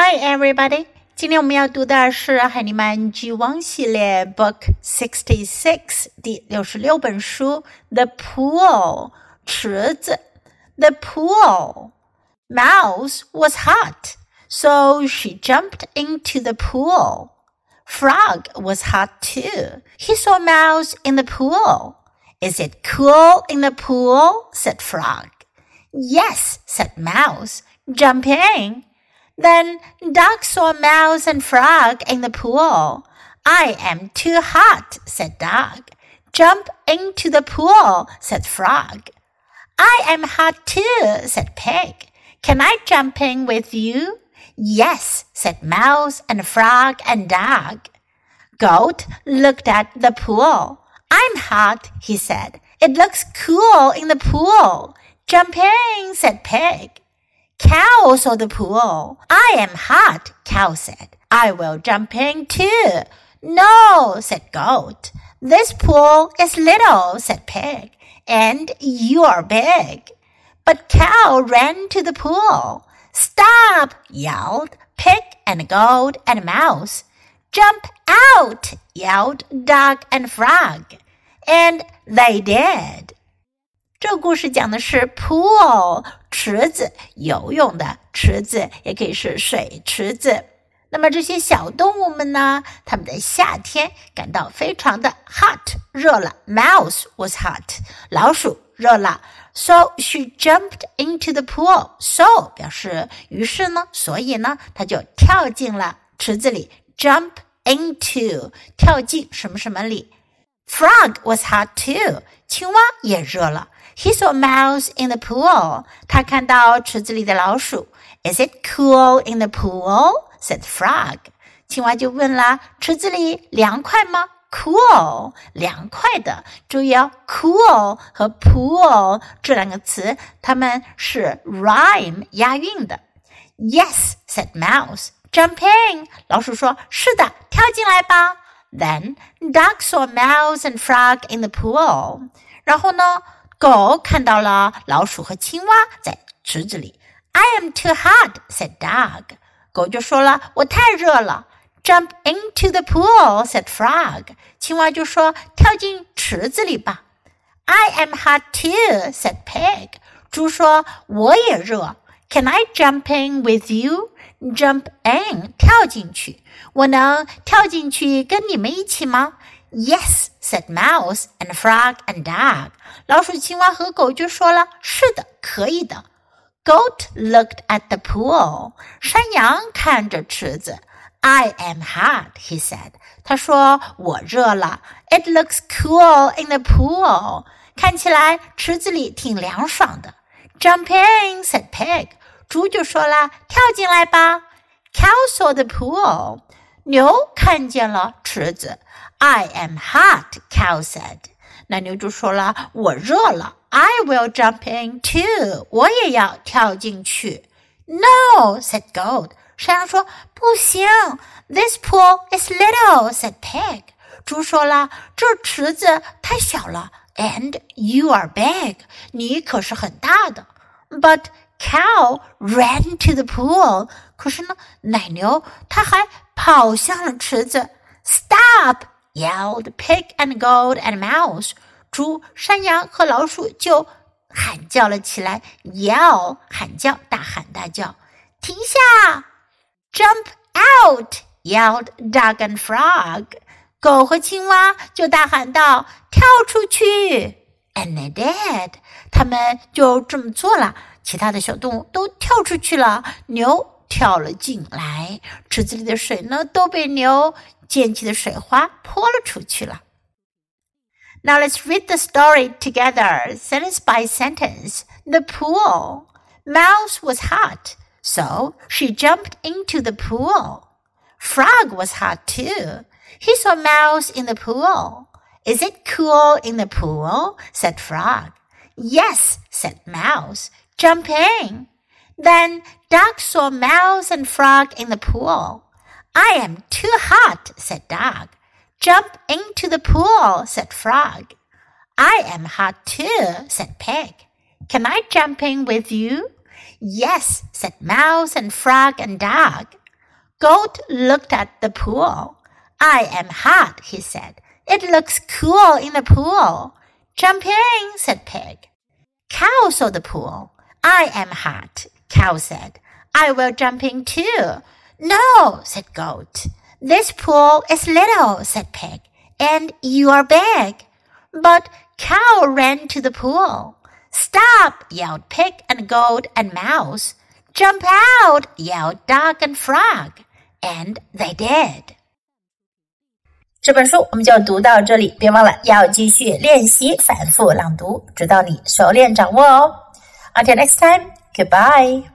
Hi, everybody. 今天我们要读的是海尼曼 G1 系列 Book Sixty Six 第六十六本书 The Pool The Pool Mouse was hot, so she jumped into the pool. Frog was hot too. He saw Mouse in the pool. Is it cool in the pool? said Frog. Yes, said Mouse. Jump in. Then Duck saw Mouse and Frog in the pool. I am too hot, said Duck. Jump into the pool, said Frog. I am hot too, said Pig. Can I jump in with you? Yes, said Mouse and Frog and Dog. Goat looked at the pool. I'm hot, he said. It looks cool in the pool. Jump in, said Pig. Cow saw the pool. I am hot, Cow said. I will jump in too. No, said Goat. This pool is little, said Pig, and you are big. But Cow ran to the pool. Stop, yelled Pig and Goat and Mouse. Jump out, yelled Duck and Frog. And they did. 这个故事讲的是 pool 池子，游泳的池子，也可以是水池子。那么这些小动物们呢？它们在夏天感到非常的 hot 热了。Mouse was hot，老鼠热了。So she jumped into the pool. So 表示于是呢，所以呢，它就跳进了池子里。Jump into 跳进什么什么里。Frog was hot too，青蛙也热了。He saw a mouse in the pool，他看到池子里的老鼠。Is it cool in the pool? said Frog。青蛙就问了：池子里凉快吗？Cool，凉快的。注意哦，cool 和 pool 这两个词，它们是 rhyme 押韵的。Yes, said Mouse. Jump in，老鼠说：是的，跳进来吧。 then duck saw mouse and frog in the pool. 然后呢，狗看到了老鼠和青蛙在池子里。I am too hot," said dog. 狗就说了：“我太热了。” Jump into the pool," said frog. 青蛙就说：“跳进池子里吧。” I am hot too," said pig. 猪说：“我也热。” Can I jump in with you? Jump in，跳进去。我能跳进去跟你们一起吗？Yes, said mouse and frog and dog. 老鼠、青蛙和狗就说了：“是的，可以的。” Goat looked at the pool. 山羊看着池子。I am hot, he said. 他说：“我热了。” It looks cool in the pool. 看起来池子里挺凉爽的。Jump in, said Pig. 猪就说了：“跳进来吧。” Cow saw the pool. 牛看见了池子。I am hot, cow said. 那牛就说了：“我热了。” I will jump in too. 我也要跳进去。No, said goat. 山羊说：“不行。” This pool is little, said pig. 猪说了：“这池子太小了。” And you are big. 你可是很大的。But Cow ran to the pool. 可是呢，奶牛它还跑向了池子。Stop! yelled pig and goat and mouse. 猪、山羊和老鼠就喊叫了起来。Yell 喊叫，大喊大叫。停下！Jump out! yelled duck and frog. 狗和青蛙就大喊道：“跳出去！” And they did. 他们就这么做了。其他的小动物都跳出去了，牛跳了进来，池子里的水呢都被牛溅起的水花泼了出去了。Now let's read the story together, sentence by sentence. The pool. Mouse was hot, so she jumped into the pool. Frog was hot too. He saw Mouse in the pool. Is it cool in the pool? said Frog. Yes, said Mouse. Jump in. Then Duck saw Mouse and Frog in the pool. I am too hot, said Duck. Jump into the pool, said Frog. I am hot too, said Pig. Can I jump in with you? Yes, said Mouse and Frog and Dog. Goat looked at the pool. I am hot, he said. It looks cool in the pool. Jump in, said Pig. Cow saw the pool. I am hot, Cow said. I will jump in too. No, said Goat. This pool is little, said Pig, and you are big. But Cow ran to the pool. Stop, yelled Pig and Goat and Mouse. Jump out, yelled Duck and Frog. And they did. 这本书我们就读到这里，别忘了要继续练习反复朗读，直到你熟练掌握哦。 Until next time, goodbye.